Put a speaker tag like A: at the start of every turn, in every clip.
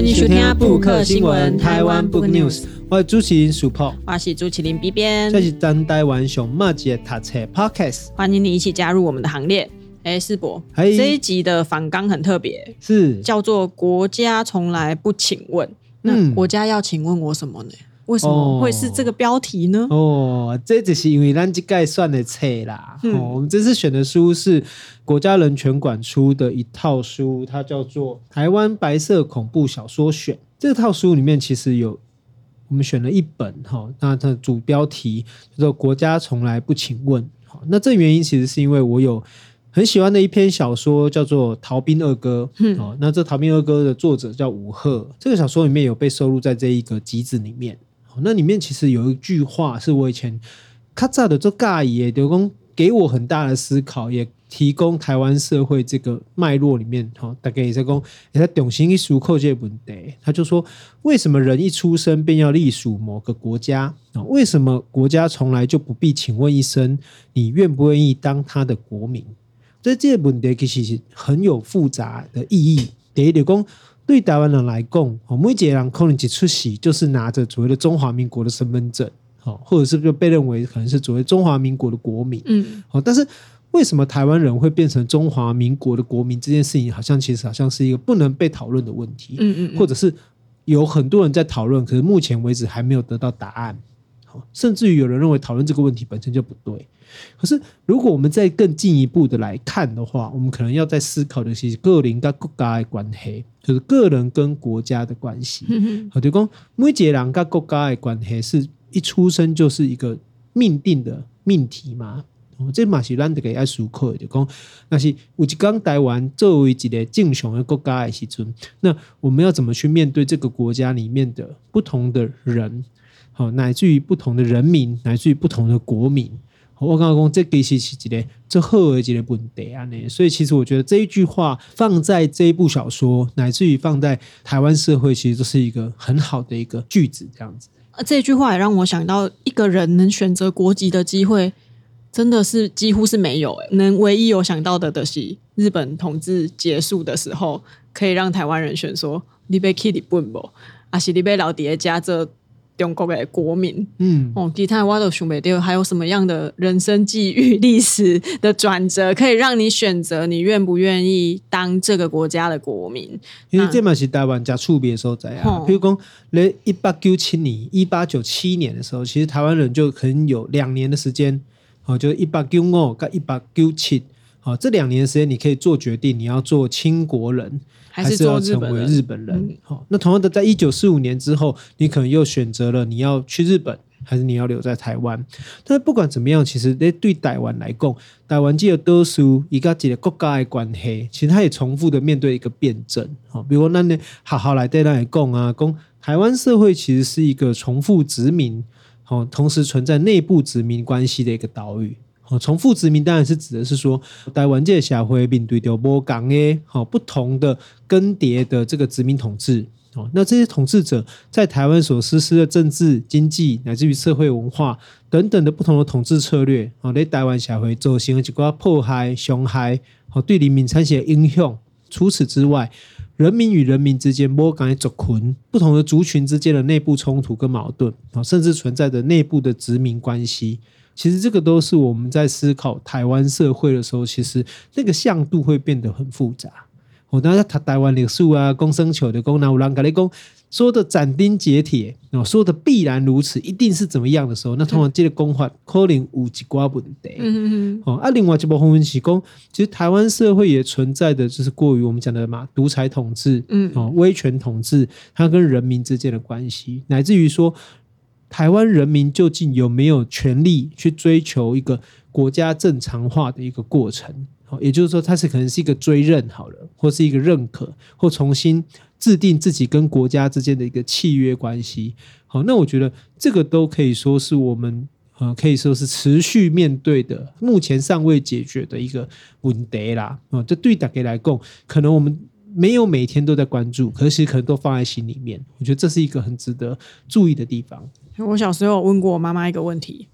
A: 欢迎收听布克新闻台湾 Book News，
B: 我是主持人 Super，
A: 我是朱麒麟 B 编，
B: 这是当台湾熊猫姐读册 Podcast，
A: 欢迎你一起加入我们的行列。哎，世博，这一集的反纲很特别，
B: 是。
A: 叫做“国家从来不请问”，那国家要请问我什么呢？为什么会是这个标题呢？
B: 哦，哦，这只是因为咱这概算的册啦。嗯、哦，我们这次选的书是国家人权馆出的一套书，它叫做《台湾白色恐怖小说选》。这套书里面其实有我们选了一本哈、哦，那它的主标题叫做“国家从来不请问”。好，那这原因其实是因为我有很喜欢的一篇小说，叫做《逃兵二哥》。嗯，哦，那这《逃兵二哥》的作者叫吴赫，这个小说里面有被收录在这一个集子里面。那里面其实有一句话是我以前卡扎的做尬也刘工给我很大的思考，也提供台湾社会这个脉络里面哈，大概也在讲也在懂心一书扣这问题，他就说，为什么人一出生便要隶属某个国家啊？为什么国家从来就不必请问一声你愿不愿意当他的国民？这这个问题其实很有复杂的意义。第一，刘工。对台湾人来讲，每一个人可能一出席就是拿着所谓的中华民国的身份证，或者是就被认为可能是所谓中华民国的国民，嗯，但是为什么台湾人会变成中华民国的国民这件事情，好像其实好像是一个不能被讨论的问题，嗯嗯，或者是有很多人在讨论，可是目前为止还没有得到答案，甚至于有人认为讨论这个问题本身就不对。可是，如果我们再更进一步的来看的话，我们可能要在思考的是个人跟国家的关系，就是个人跟国家的关系。好，就讲每一个人跟国家的关系是一出生就是一个命定的命题嘛。这嘛是咱这个爱思考的，就讲那是有一刚台湾作为一个正常的国家的时阵，那我们要怎么去面对这个国家里面的不同的人，好，乃至于不同的人民，乃至于不同的国民。我刚刚讲这其实是一个最好的一个问题啊，所以其实我觉得这一句话放在这一部小说，乃至于放在台湾社会，其实都是一个很好的一个句子，这样子。
A: 啊，这句话也让我想到，一个人能选择国籍的机会，真的是几乎是没有。能唯一有想到的，的是日本统治结束的时候，可以让台湾人选说，你要去日本不？啊是你要留在家这？中国的国民，嗯，哦，其他我都想不到，还有什么样的人生际遇、历史的转折，可以让你选择你愿不愿意当这个国家的国民？
B: 因为这嘛是台湾加触别所在啊。比如讲，在一八九七年、一八九七年的时候，其实台湾人就可能有两年的时间，哦，就是一八九五跟一八九七，好，这两年的时间你可以做决定，你要做清国人。还是要成为日本人。好，那同样的，在一九四五年之后，你可能又选择了你要去日本，还是你要留在台湾。但是不管怎么样，其实对台湾来讲，台湾这个多数一个几个国家的关系，其实它也重复的面对一个辩证。好，比如说那你好好来对那里讲啊，讲台湾社会其实是一个重复殖民，好，同时存在内部殖民关系的一个岛屿。哦，重复殖民当然是指的是说，台湾这个社会面对着不同的、好不同的更迭的这个殖民统治。哦，那这些统治者在台湾所实施的政治、经济乃至于社会文化等等的不同的统治策略，哦，在台湾社会造成一个迫害、伤害，哦，对人民产生影响。除此之外，人民与人民之间不同的族群、不同的族群之间的内部冲突跟矛盾，啊，甚至存在着内部的殖民关系。其实这个都是我们在思考台湾社会的时候，其实那个向度会变得很复杂。我当时台湾历史啊，公生球的公南五郎格雷公说的斩钉截铁，哦，说的必然如此，一定是怎么样的时候，那通常这个公法可能有几挂问题。嗯嗯哦，啊，另外这部分是讲，其实台湾社会也存在的就是过于我们讲的嘛，独裁统治，嗯，哦，威权统治，它跟人民之间的关系，乃至于说。台湾人民究竟有没有权利去追求一个国家正常化的一个过程？好，也就是说，它是可能是一个追认好了，或是一个认可，或重新制定自己跟国家之间的一个契约关系。好，那我觉得这个都可以说是我们呃，可以说是持续面对的，目前尚未解决的一个问题啦。啊，这对大家来讲，可能我们。没有每天都在关注，可是可能都放在心里面。我觉得这是一个很值得注意的地方。
A: 我小时候有问过我妈妈一个问题：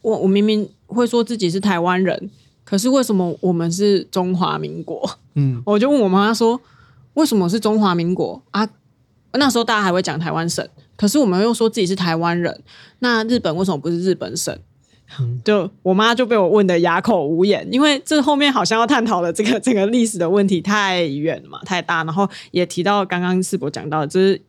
A: 我我明明会说自己是台湾人，可是为什么我们是中华民国？嗯，我就问我妈妈说：为什么是中华民国啊？那时候大家还会讲台湾省，可是我们又说自己是台湾人，那日本为什么不是日本省？嗯、就我妈就被我问的哑口无言，因为这后面好像要探讨的这个这个历史的问题太远了嘛，太大，然后也提到刚刚世博讲到，就是。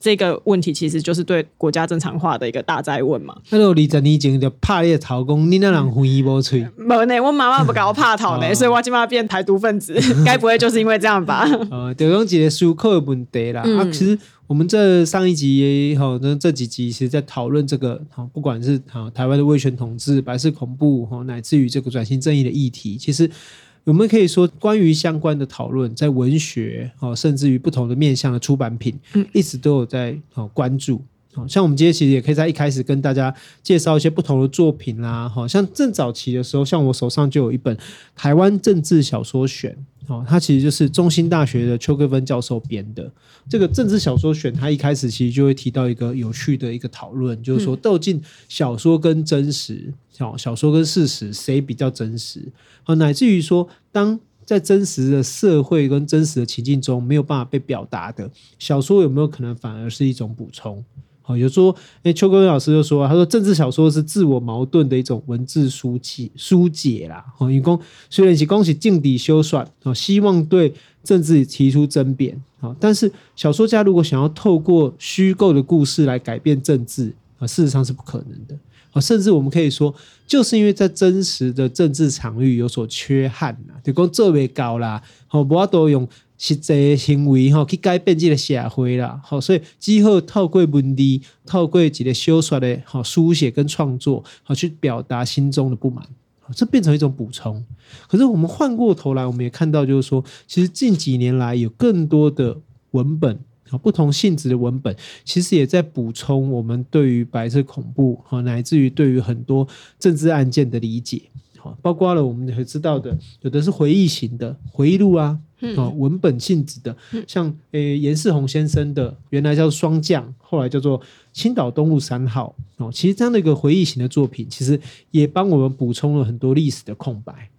A: 这个问题其实就是对国家正常化的一个大哉问嘛。
B: 那如果二十年前就怕你逃工，你那人欢喜无吹？
A: 没呢，我妈妈不搞怕逃呢，所以我起码变台独分子，该不会就是因为这样吧？
B: 呃，就用几个思考的问题啦。嗯、啊，其实我们这上一集也好，那这几集其实在讨论这个，好，不管是好台湾的威权统治、白色恐怖，哈，乃至于这个转型正义的议题，其实。我们可以说，关于相关的讨论，在文学哦，甚至于不同的面向的出版品，嗯，一直都有在哦关注。像我们今天其实也可以在一开始跟大家介绍一些不同的作品啦。好像正早期的时候，像我手上就有一本《台湾政治小说选》哦，它其实就是中兴大学的邱桂芬教授编的。这个政治小说选，它一开始其实就会提到一个有趣的一个讨论，就是说，究竟小说跟真实。小小说跟事实谁比较真实？好，乃至于说，当在真实的社会跟真实的情境中没有办法被表达的小说，有没有可能反而是一种补充？好，有说，哎，邱国文老师就说，他说政治小说是自我矛盾的一种文字书解疏解啦。好，因公虽然是恭喜镜底修算，好，希望对政治提出争辩。好，但是小说家如果想要透过虚构的故事来改变政治，啊，事实上是不可能的。甚至我们可以说，就是因为在真实的政治场域有所缺憾呐，就讲做未高啦，好，无法度用实际行为哈去改变这个社会啦，好，所以只好透过文字，透过几个小说的好书写跟创作，好去表达心中的不满，这变成一种补充。可是我们换过头来，我们也看到，就是说，其实近几年来有更多的文本啊。不同性质的文本，其实也在补充我们对于白色恐怖哈，乃至于对于很多政治案件的理解。好，包括了我们会知道的，有的是回忆型的回忆录啊，嗯、文本性质的，像诶颜世宏先生的，原来叫做霜降，后来叫做青岛东路三号。哦，其实这样的一个回忆型的作品，其实也帮我们补充了很多历史的空白。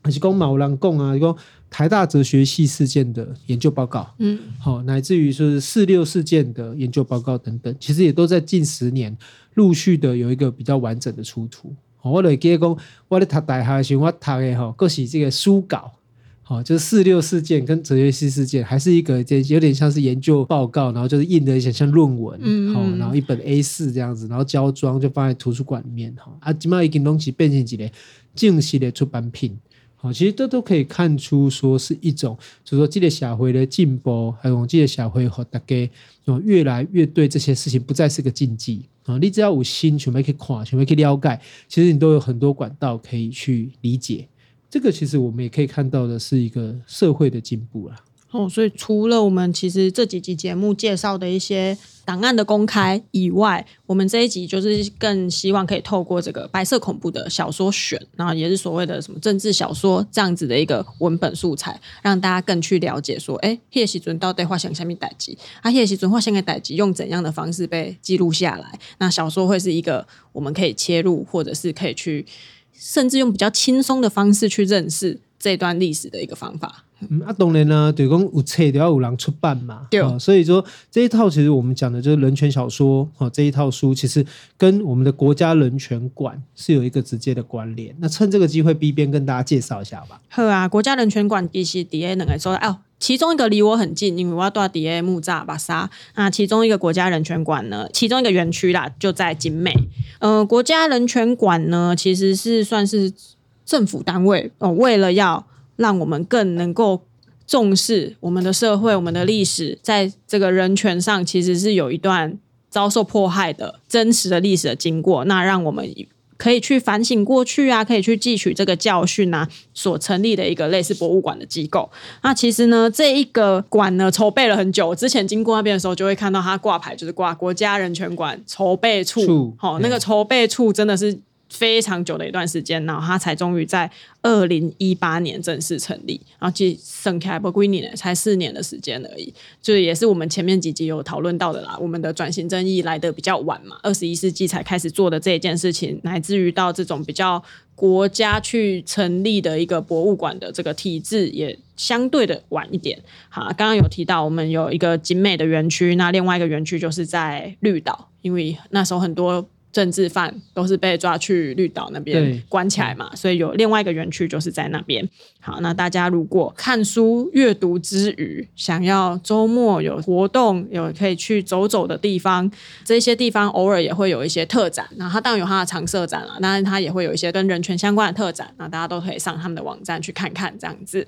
B: 还是讲毛人讲啊，讲台大哲学系事件的研究报告，嗯，好，乃至于说是四六事件的研究报告等等，其实也都在近十年陆续的有一个比较完整的出土。我来记得讲，我在读大学的时候，我读的哈，各是这个书稿，好，就是四六事件跟哲学系事件，还是一个这有点像是研究报告，然后就是印的一些像论文，嗯，好，然后一本 A 四这样子，然后胶装就放在图书馆里面，哈，啊，今嘛已经东西变成一个正式的出版品。好，其实这都可以看出，说是一种，就是说，这个社会的进步，还有这个社会和大家有越来越对这些事情不再是个禁忌啊。你只要有心，全部可以看，全部可以了解，其实你都有很多管道可以去理解。这个其实我们也可以看到的是一个社会的进步啦。
A: 哦，所以除了我们其实这几集节目介绍的一些档案的公开以外，我们这一集就是更希望可以透过这个白色恐怖的小说选，然后也是所谓的什么政治小说这样子的一个文本素材，让大家更去了解说，哎，叶锡尊到底画像什么代志？啊，叶锡尊画像的代志用怎样的方式被记录下来？那小说会是一个我们可以切入，或者是可以去，甚至用比较轻松的方式去认识这段历史的一个方法。
B: 嗯，啊，当然呢，对讲有册就要有人出版嘛，对、哦，所以说这一套其实我们讲的就是人权小说，哈、哦，这一套书其实跟我们的国家人权馆是有一个直接的关联。那趁这个机会，B 边跟大家介绍一下吧。
A: 好啊，国家人权馆其实底下两个说哦，其中一个离我很近，因为我要住底下木栅巴沙。那其中一个国家人权馆呢，其中一个园区啦，就在景美。呃，国家人权馆呢，其实是算是政府单位哦，为了要让我们更能够重视我们的社会、我们的历史，在这个人权上，其实是有一段遭受迫害的真实的历史的经过。那让我们可以去反省过去啊，可以去汲取这个教训啊，所成立的一个类似博物馆的机构。那其实呢，这一个馆呢，筹备了很久。之前经过那边的时候，就会看到它挂牌，就是挂国家人权馆筹备处。好、哦，那个筹备处真的是。非常久的一段时间，然后他才终于在二零一八年正式成立。然后其实剩下不归你呢，才四年的时间而已，就也是我们前面几集有讨论到的啦。我们的转型正义来得比较晚嘛，二十一世纪才开始做的这一件事情，乃至于到这种比较国家去成立的一个博物馆的这个体制，也相对的晚一点。好，刚刚有提到我们有一个景美的园区，那另外一个园区就是在绿岛，因为那时候很多。政治犯都是被抓去绿岛那边关起来嘛，所以有另外一个园区就是在那边。好，那大家如果看书阅读之余，想要周末有活动，有可以去走走的地方，这些地方偶尔也会有一些特展。那它当然有它的常设展了，当然它也会有一些跟人权相关的特展。那大家都可以上他们的网站去看看，这样子。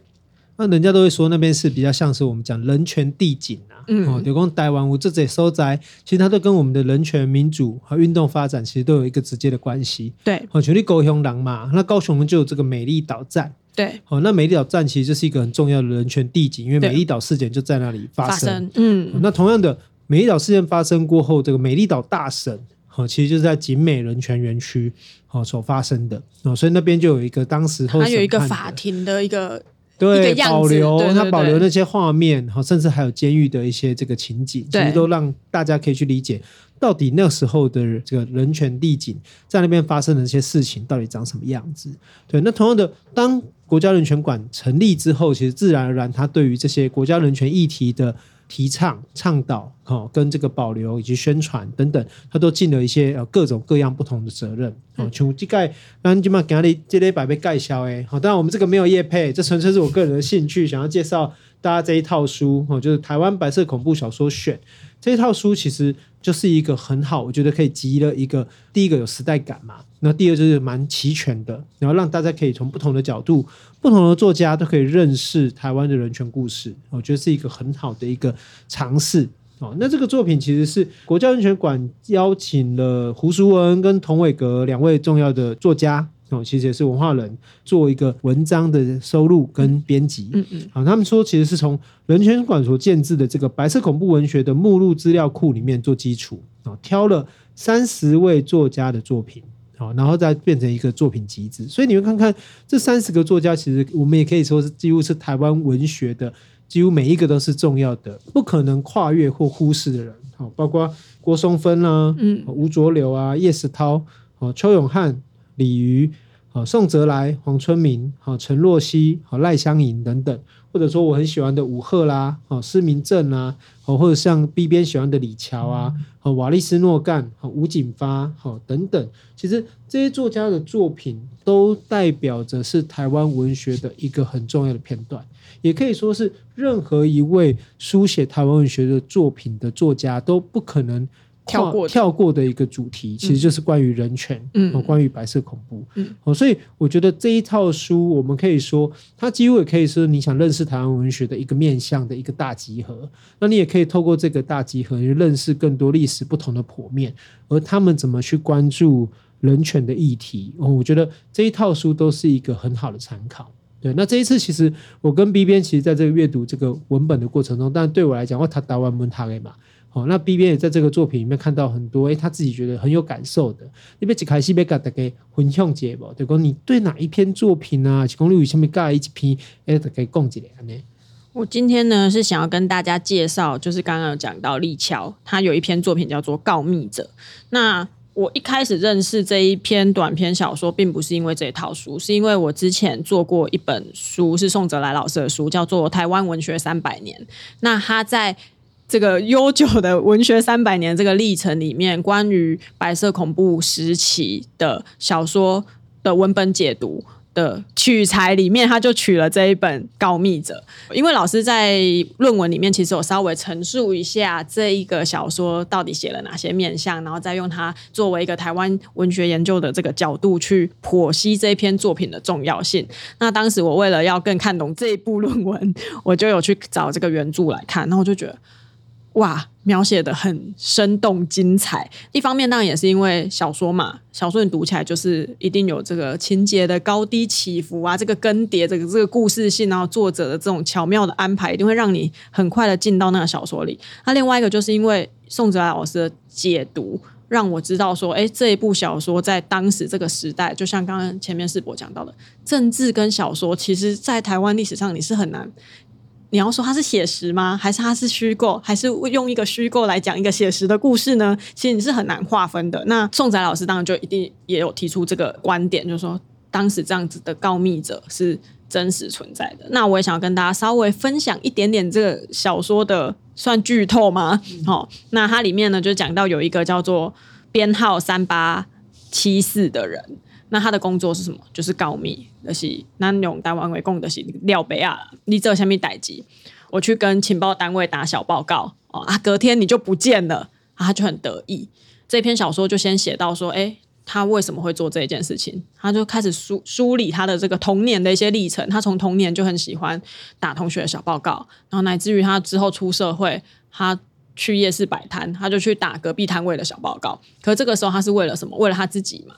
B: 那人家都会说那边是比较像是我们讲人权地景啊，嗯，哦，就讲台湾我这些所在，其实它都跟我们的人权、民主和运动发展其实都有一个直接的关系。
A: 对，
B: 哦，全力高雄狼嘛，那高雄就有这个美丽岛站。
A: 对，
B: 哦，那美丽岛站其实就是一个很重要的人权地景，因为美丽岛事件就在那里发生。嗯、哦，那同样的，美丽岛事件发生过后，这个美丽岛大审，哦，其实就是在景美人权园区哦所发生的。哦，所以那边就有一个当时候它有
A: 一个法庭的一个。
B: 对，保留它保留那些画面，好，甚至还有监狱的一些这个情景，其实都让大家可以去理解，到底那时候的这个人权地景在那边发生的这些事情到底长什么样子。对，那同样的，当国家人权馆成立之后，其实自然而然，它对于这些国家人权议题的。提倡、倡导，哦，跟这个保留以及宣传等等，他都尽了一些呃各种各样不同的责任。哦，像这盖，咱今嘛今日这礼拜被介绍诶，好，当然我们这个没有业配，这纯粹是我个人的兴趣，想要介绍大家这一套书，哦，就是《台湾白色恐怖小说选》。这一套书其实就是一个很好，我觉得可以集了一个第一个有时代感嘛，那第二就是蛮齐全的，然后让大家可以从不同的角度、不同的作家都可以认识台湾的人权故事，我觉得是一个很好的一个尝试哦。那这个作品其实是国家人权馆邀请了胡淑文跟童伟格两位重要的作家。哦，其实也是文化人做一个文章的收录跟编辑。嗯嗯，好，他们说其实是从人权馆所建置的这个白色恐怖文学的目录资料库里面做基础，啊，挑了三十位作家的作品，好，然后再变成一个作品集子。所以你们看看这三十个作家，其实我们也可以说是几乎是台湾文学的，几乎每一个都是重要的，不可能跨越或忽视的人。好，包括郭松汾啊，嗯，吴浊流啊，叶石涛，哦，邱永汉。李渔、好宋泽来、黄春明、好陈若曦、好赖香吟等等，或者说我很喜欢的武赫啦、好施明正啊，好或者像 B 边喜欢的李乔啊、好瓦利斯诺干、好吴景发、好等等，其实这些作家的作品都代表着是台湾文学的一个很重要的片段，也可以说是任何一位书写台湾文学的作品的作家都不可能。跳过跳过的一个主题，其实就是关于人权，嗯，关于白色恐怖，嗯，哦，所以我觉得这一套书，我们可以说，它几乎也可以说你想认识台湾文学的一个面向的一个大集合。那你也可以透过这个大集合，去认识更多历史不同的剖面，而他们怎么去关注人权的议题。哦，我觉得这一套书都是一个很好的参考。对，那这一次其实我跟 B 编，其实在这个阅读这个文本的过程中，但对我来讲，我他台湾文他的嘛。好，那 B 编也在这个作品里面看到很多，哎，他自己觉得很有感受的。你别只开始别跟大家分享一下，对讲你对哪一篇作品啊？是讲你为什么盖一篇？哎，大家讲一下呢？
A: 我今天呢是想要跟大家介绍，就是刚刚有讲到立桥，他有一篇作品叫做《告密者》。那我一开始认识这一篇短篇小说，并不是因为这一套书，是因为我之前做过一本书，是宋泽来老师的书，叫做《台湾文学三百年》。那他在这个悠久的文学三百年这个历程里面，关于白色恐怖时期的小说的文本解读的取材里面，他就取了这一本《告密者》。因为老师在论文里面其实有稍微陈述一下这一个小说到底写了哪些面向，然后再用它作为一个台湾文学研究的这个角度去剖析这一篇作品的重要性。那当时我为了要更看懂这一部论文，我就有去找这个原著来看，然后我就觉得。哇，描写得很生动精彩。一方面当然也是因为小说嘛，小说你读起来就是一定有这个情节的高低起伏啊，这个更迭，这个这个故事性，然后作者的这种巧妙的安排，一定会让你很快的进到那个小说里。那另外一个就是因为宋哲来老师的解读。让我知道说，哎，这一部小说在当时这个时代，就像刚刚前面世博讲到的，政治跟小说，其实在台湾历史上你是很难。你要说它是写实吗？还是它是虚构？还是用一个虚构来讲一个写实的故事呢？其实你是很难划分的。那宋仔老师当然就一定也有提出这个观点，就是说当时这样子的告密者是真实存在的。那我也想要跟大家稍微分享一点点这个小说的算剧透吗？好、嗯，那它里面呢就讲到有一个叫做编号三八七四的人。那他的工作是什么？就是告密，就是咱用台湾话讲，就是廖北亚，你做什么代志？我去跟情报单位打小报告哦啊，隔天你就不见了啊，他就很得意。这篇小说就先写到说，哎，他为什么会做这件事情？他就开始梳梳理他的这个童年的一些历程。他从童年就很喜欢打同学的小报告，然后乃至于他之后出社会，他去夜市摆摊，他就去打隔壁摊位的小报告。可这个时候他是为了什么？为了他自己嘛。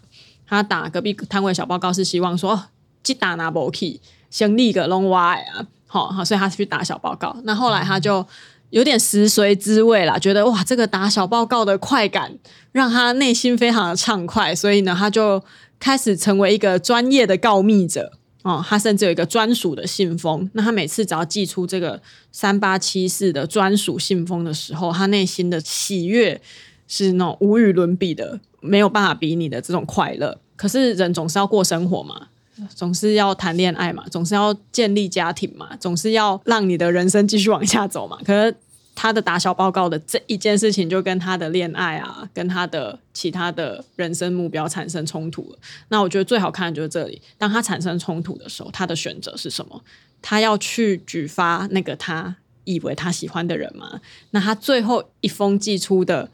A: 他打隔壁摊位小报告是希望说，去打拿不起，先立个龙歪啊，好好，所以他是去打小报告。那后来他就有点食髓知味了，觉得哇，这个打小报告的快感让他内心非常的畅快，所以呢，他就开始成为一个专业的告密者哦。他甚至有一个专属的信封，那他每次只要寄出这个三八七四的专属信封的时候，他内心的喜悦是那种无与伦比的。没有办法比拟的这种快乐，可是人总是要过生活嘛，总是要谈恋爱嘛，总是要建立家庭嘛，总是要让你的人生继续往下走嘛。可是他的打小报告的这一件事情，就跟他的恋爱啊，跟他的其他的人生目标产生冲突了。那我觉得最好看的就是这里，当他产生冲突的时候，他的选择是什么？他要去举发那个他以为他喜欢的人吗？那他最后一封寄出的。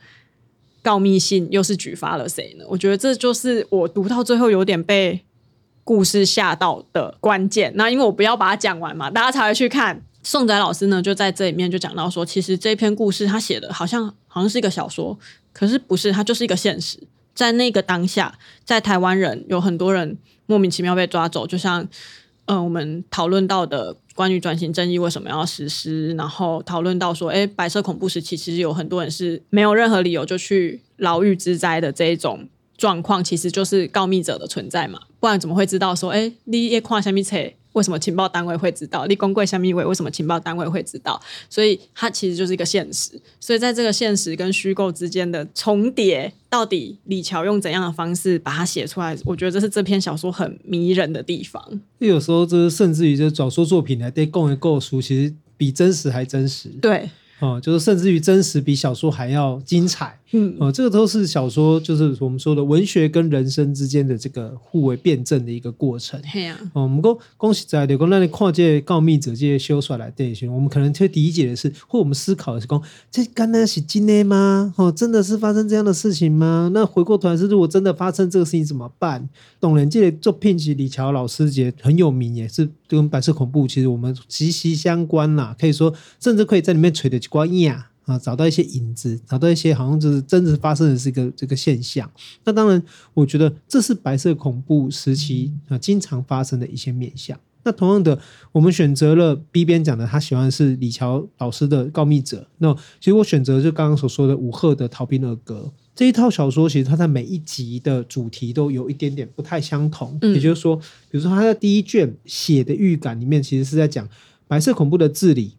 A: 告密信又是举发了谁呢？我觉得这就是我读到最后有点被故事吓到的关键。那因为我不要把它讲完嘛，大家才会去看。宋仔老师呢，就在这里面就讲到说，其实这篇故事他写的好像好像是一个小说，可是不是，它就是一个现实。在那个当下，在台湾人有很多人莫名其妙被抓走，就像。嗯、我们讨论到的关于转型正义为什么要实施，然后讨论到说，哎，白色恐怖时期其实有很多人是没有任何理由就去牢狱之灾的这一种状况，其实就是告密者的存在嘛，不然怎么会知道说，哎，你也看什么册？为什么情报单位会知道？立功贵下面一位为什么情报单位会知道？所以它其实就是一个现实。所以在这个现实跟虚构之间的重叠，到底李乔用怎样的方式把它写出来？我觉得这是这篇小说很迷人的地方。
B: 有时候，这甚至于这小说作品呢对供一构书，其实比真实还真实。
A: 对。
B: 哦，就是甚至于真实比小说还要精彩，嗯，哦，这个都是小说，就是我们说的文学跟人生之间的这个互为辩证的一个过程。对啊，哦，我们恭恭喜在的，讲那你跨界告密者这些修出来的我们可能会理解的是，或我们思考的是，讲这刚才是真的吗？哦，真的是发生这样的事情吗？那回过头来是，如果真的发生这个事情怎么办？当然，这个作品是李乔老师也很有名，也是跟白色恐怖其实我们息息相关啦。可以说，甚至可以在里面垂的。关一啊啊，找到一些影子，找到一些好像就是真实发生的是一个这个现象。那当然，我觉得这是白色恐怖时期啊经常发生的一些面向。那同样的，我们选择了 B 边讲的，他喜欢的是李乔老师的《告密者》。那其实我选择就刚刚所说的武赫的《逃兵二歌》这一套小说，其实它在每一集的主题都有一点点不太相同。嗯、也就是说，比如说他在第一卷写的预感里面，其实是在讲白色恐怖的治理，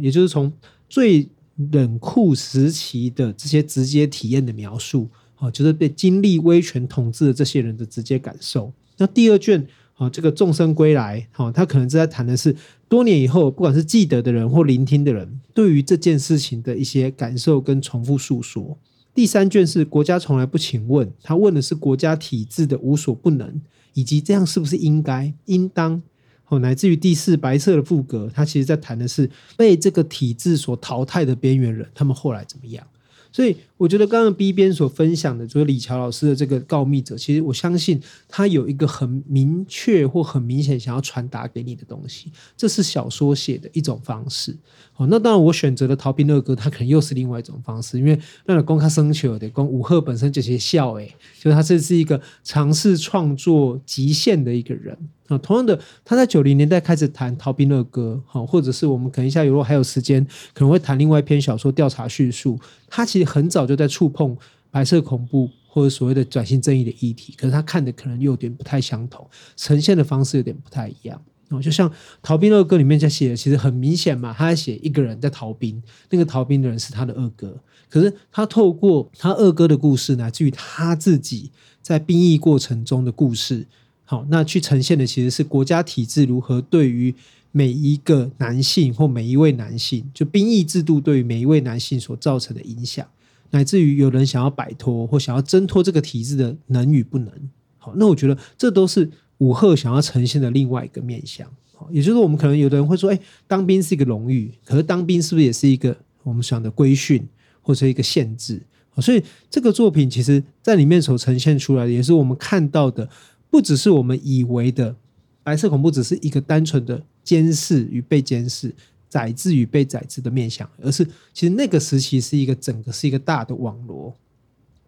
B: 也就是从。最冷酷时期的这些直接体验的描述，啊，就是被经历威权统治的这些人的直接感受。那第二卷，啊，这个众生归来，哈，他可能是在谈的是多年以后，不管是记得的人或聆听的人，对于这件事情的一些感受跟重复诉说。第三卷是国家从来不请问，他问的是国家体制的无所不能，以及这样是不是应该、应当。哦，乃至于第四白色的副格，他其实在谈的是被这个体制所淘汰的边缘人，他们后来怎么样？所以我觉得刚刚 B 边所分享的，就是李乔老师的这个告密者，其实我相信他有一个很明确或很明显想要传达给你的东西，这是小说写的一种方式。哦，那当然我选择了逃兵二哥，他可能又是另外一种方式，因为那个公开生球的公武赫本身就是笑诶，就是他这是一个尝试创作极限的一个人。啊，同样的，他在九零年代开始谈逃兵二哥，好，或者是我们可能一下如果还有时间，可能会谈另外一篇小说《调查叙述》。他其实很早就在触碰白色恐怖或者所谓的转型正义的议题，可是他看的可能又有点不太相同，呈现的方式有点不太一样。哦，就像《逃兵二哥》里面在写的，其实很明显嘛，他在写一个人在逃兵，那个逃兵的人是他的二哥，可是他透过他二哥的故事，乃至于他自己在兵役过程中的故事，好，那去呈现的其实是国家体制如何对于每一个男性或每一位男性，就兵役制度对于每一位男性所造成的影响，乃至于有人想要摆脱或想要挣脱这个体制的能与不能。好，那我觉得这都是。武赫想要呈现的另外一个面向，好也就是我们可能有的人会说，哎，当兵是一个荣誉，可是当兵是不是也是一个我们想的规训或者一个限制？所以这个作品其实在里面所呈现出来的，也是我们看到的，不只是我们以为的白色恐怖只是一个单纯的监视与被监视、宰制与被宰制的面向，而是其实那个时期是一个整个是一个大的网罗。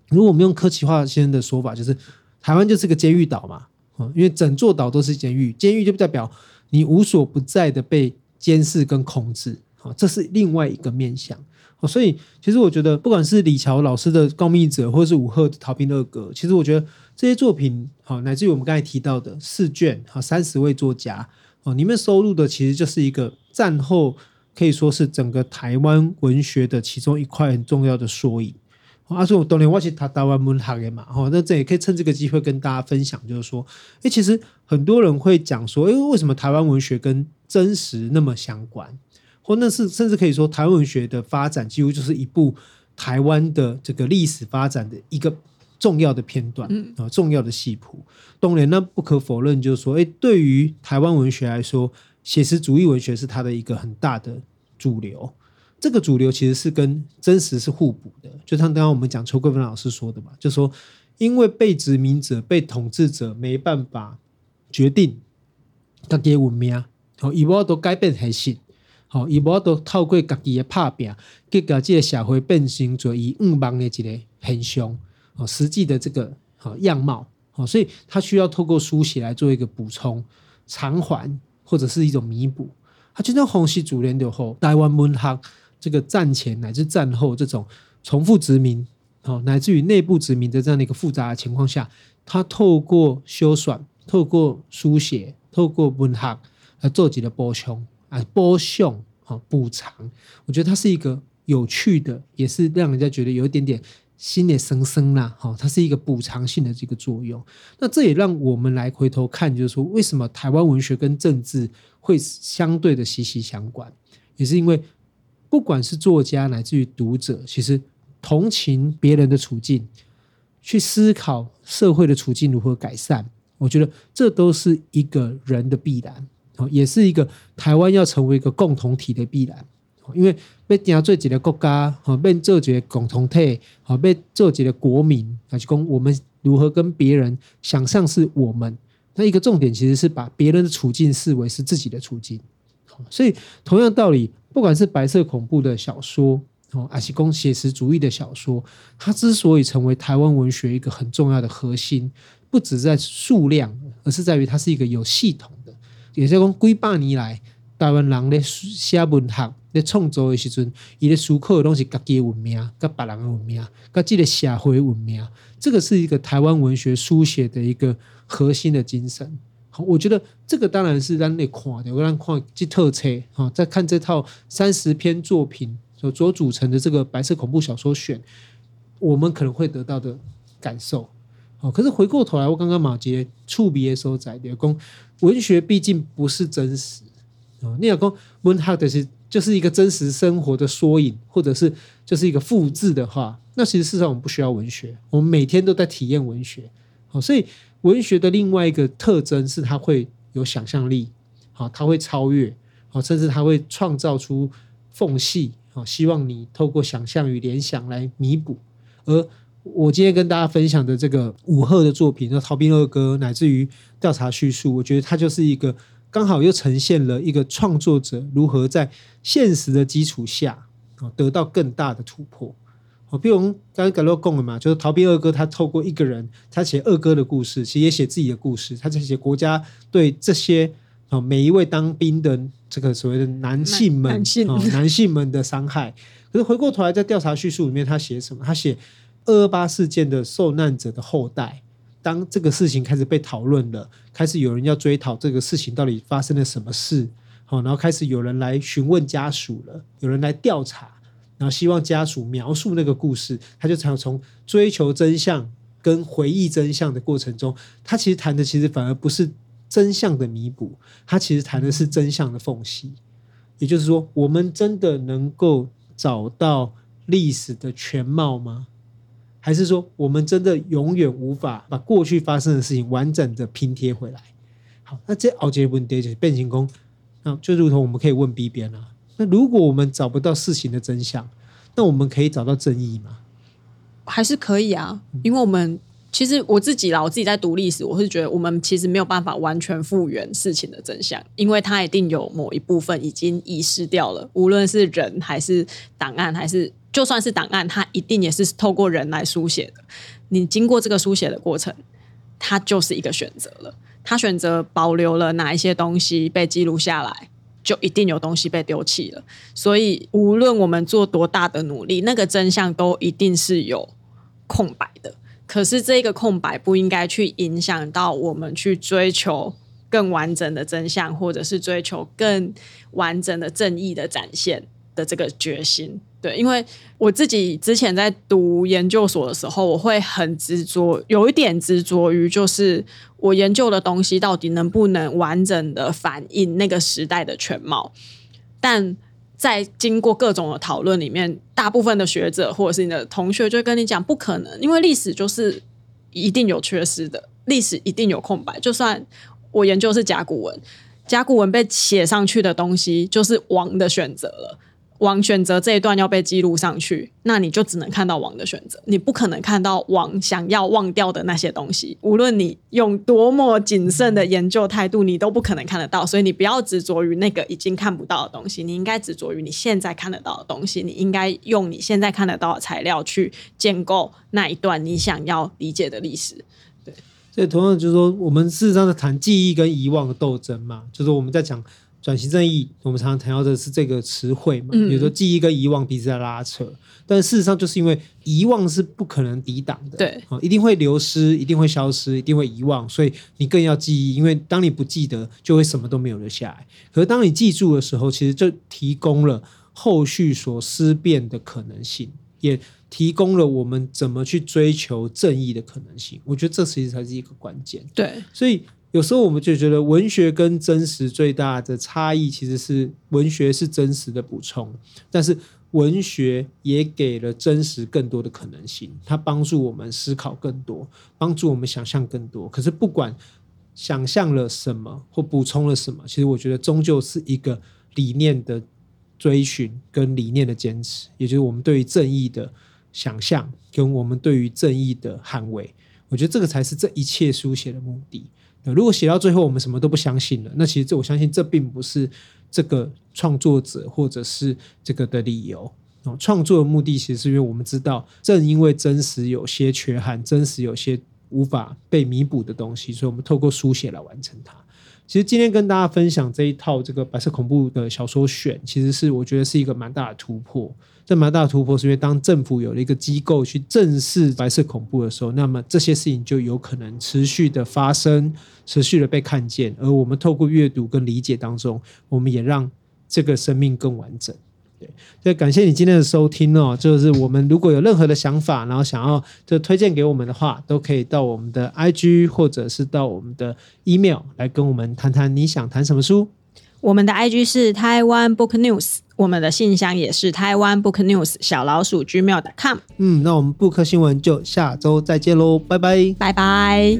B: 如果我们用柯奇化先生的说法，就是台湾就是个监狱岛嘛。因为整座岛都是监狱，监狱就代表你无所不在的被监视跟控制，好，这是另外一个面向。所以其实我觉得，不管是李乔老师的《告密者》，或者是武赫的《逃兵二哥》，其实我觉得这些作品，好，乃至于我们刚才提到的四卷，好，三十位作家，哦，里面收录的其实就是一个战后可以说是整个台湾文学的其中一块很重要的缩影。阿叔，当年我是他台湾文学的嘛，哈，那这也可以趁这个机会跟大家分享，就是说，哎，其实很多人会讲说，哎，为什么台湾文学跟真实那么相关？或那是甚至可以说，台湾文学的发展几乎就是一部台湾的这个历史发展的一个重要的片段啊，重要的戏谱。当然，那不可否认，就是说，哎，对于台湾文学来说，写实主义文学是它的一个很大的主流。这个主流其实是跟真实是互补的，就像刚刚我们讲邱桂芬老师说的嘛，就说因为被殖民者、被统治者没办法决定自己的文明，好，伊无都改变现实，好，伊无都透过自己的拍拼，结果这个社会变成做伊误望的一个现象，哦，实际的这个好样貌，好，所以他需要透过书写来做一个补充、偿还或者是一种弥补。他就像洪熙主联的后，台湾文学。这个战前乃至战后这种重复殖民，哦，乃至于内部殖民的这样的一个复杂的情况下，他透过修缮、透过书写、透过文学来做几个补充啊，补偿啊，补偿。我觉得它是一个有趣的，也是让人家觉得有一点点心也生生啦，哈，它是一个补偿性的这个作用。那这也让我们来回头看，就是说，为什么台湾文学跟政治会相对的息息相关，也是因为。不管是作家乃至于读者，其实同情别人的处境，去思考社会的处境如何改善，我觉得这都是一个人的必然，也是一个台湾要成为一个共同体的必然。因为被定做几个国家，好被做几个共同体，好被做几个国民，来去讲我们如何跟别人想象是我们。那一个重点其实是把别人的处境视为是自己的处境。所以同样道理。不管是白色恐怖的小说哦，还是讲写实主义的小说，它之所以成为台湾文学一个很重要的核心，不只在数量，而是在于它是一个有系统的。也就是讲，几百年来，台湾人咧写文学、咧创作的时阵，伊咧思考的拢是家己的文明、跟别人的文明、跟这个社会文明。这个是一个台湾文学书写的一个核心的精神。我觉得这个当然是让你看的，我让看这特册哈，在看这套三十篇作品所所组成的这个白色恐怖小说选，我们可能会得到的感受。好，可是回过头来，我刚刚马杰触笔的时候在讲，文学毕竟不是真实啊。你要讲文学的是就是一个真实生活的缩影，或者是就是一个复制的话，那其实事实上我们不需要文学，我们每天都在体验文学。好，所以。文学的另外一个特征是，它会有想象力，好，它会超越，好，甚至它会创造出缝隙，好，希望你透过想象与联想来弥补。而我今天跟大家分享的这个五赫的作品，那《逃兵二哥》，乃至于调查叙述，我觉得它就是一个刚好又呈现了一个创作者如何在现实的基础下啊，得到更大的突破。哦，比如刚刚格洛贡了嘛，就是逃兵二哥，他透过一个人，他写二哥的故事，其实也写自己的故事，他在写国家对这些啊每一位当兵的这个所谓的男性们，男性，男性们的伤害。可是回过头来，在调查叙述里面，他写什么？他写二二八事件的受难者的后代，当这个事情开始被讨论了，开始有人要追讨这个事情到底发生了什么事，好，然后开始有人来询问家属了，有人来调查，然后希望家属描述那个故事，他就常从追求真相跟回忆真相的过程中，他其实谈的其实反而不是真相的弥补，他其实谈的是真相的缝隙。也就是说，我们真的能够找到历史的全貌吗？还是说，我们真的永远无法把过去发生的事情完整的拼贴回来？好，那这奥杰问题就是变形工，那就如同我们可以问 B 边啊，那如果我们找不到事情的真相，那我们可以找到正义吗？
A: 还是可以啊，因为我们。其实我自己啦，我自己在读历史，我是觉得我们其实没有办法完全复原事情的真相，因为它一定有某一部分已经遗失掉了。无论是人还是档案，还是就算是档案，它一定也是透过人来书写的。你经过这个书写的过程，它就是一个选择了。他选择保留了哪一些东西被记录下来，就一定有东西被丢弃了。所以无论我们做多大的努力，那个真相都一定是有空白的。可是这个空白不应该去影响到我们去追求更完整的真相，或者是追求更完整的正义的展现的这个决心。对，因为我自己之前在读研究所的时候，我会很执着，有一点执着于就是我研究的东西到底能不能完整的反映那个时代的全貌，但。在经过各种的讨论里面，大部分的学者或者是你的同学就跟你讲，不可能，因为历史就是一定有缺失的，历史一定有空白。就算我研究是甲骨文，甲骨文被写上去的东西，就是王的选择了。王选择这一段要被记录上去，那你就只能看到王的选择，你不可能看到王想要忘掉的那些东西。无论你用多么谨慎的研究态度，你都不可能看得到。所以你不要执着于那个已经看不到的东西，你应该执着于你现在看得到的东西。你应该用你现在看得到的材料去建构那一段你想要理解的历史。对，
B: 所以同样就是说，我们事实上在谈记忆跟遗忘的斗争嘛，就是我们在讲。转型正义，我们常常谈到的是这个词汇嘛，比如说记忆跟遗忘彼此在拉扯，嗯、但事实上就是因为遗忘是不可能抵挡的，
A: 对，
B: 一定会流失，一定会消失，一定会遗忘，所以你更要记忆，因为当你不记得，就会什么都没有留下来。可是当你记住的时候，其实就提供了后续所思辨的可能性，也提供了我们怎么去追求正义的可能性。我觉得这其实才是一个关键。
A: 对，
B: 所以。有时候我们就觉得文学跟真实最大的差异，其实是文学是真实的补充，但是文学也给了真实更多的可能性，它帮助我们思考更多，帮助我们想象更多。可是不管想象了什么或补充了什么，其实我觉得终究是一个理念的追寻跟理念的坚持，也就是我们对于正义的想象跟我们对于正义的捍卫。我觉得这个才是这一切书写的目的。如果写到最后我们什么都不相信了，那其实这我相信这并不是这个创作者或者是这个的理由。创作的目的其实是因为我们知道，正因为真实有些缺憾，真实有些无法被弥补的东西，所以我们透过书写来完成它。其实今天跟大家分享这一套这个白色恐怖的小说选，其实是我觉得是一个蛮大的突破。这么大突破是因为当政府有了一个机构去正视白色恐怖的时候，那么这些事情就有可能持续的发生，持续的被看见。而我们透过阅读跟理解当中，我们也让这个生命更完整。对，所以感谢你今天的收听哦。就是我们如果有任何的想法，然后想要就推荐给我们的话，都可以到我们的 IG 或者是到我们的 email 来跟我们谈谈你想谈什么书。
A: 我们的 IG 是台湾 booknews，我们的信箱也是台湾 booknews。小老鼠 Gmail.com。
B: 嗯，那我们 book 新闻就下周再见喽，拜拜，
A: 拜拜。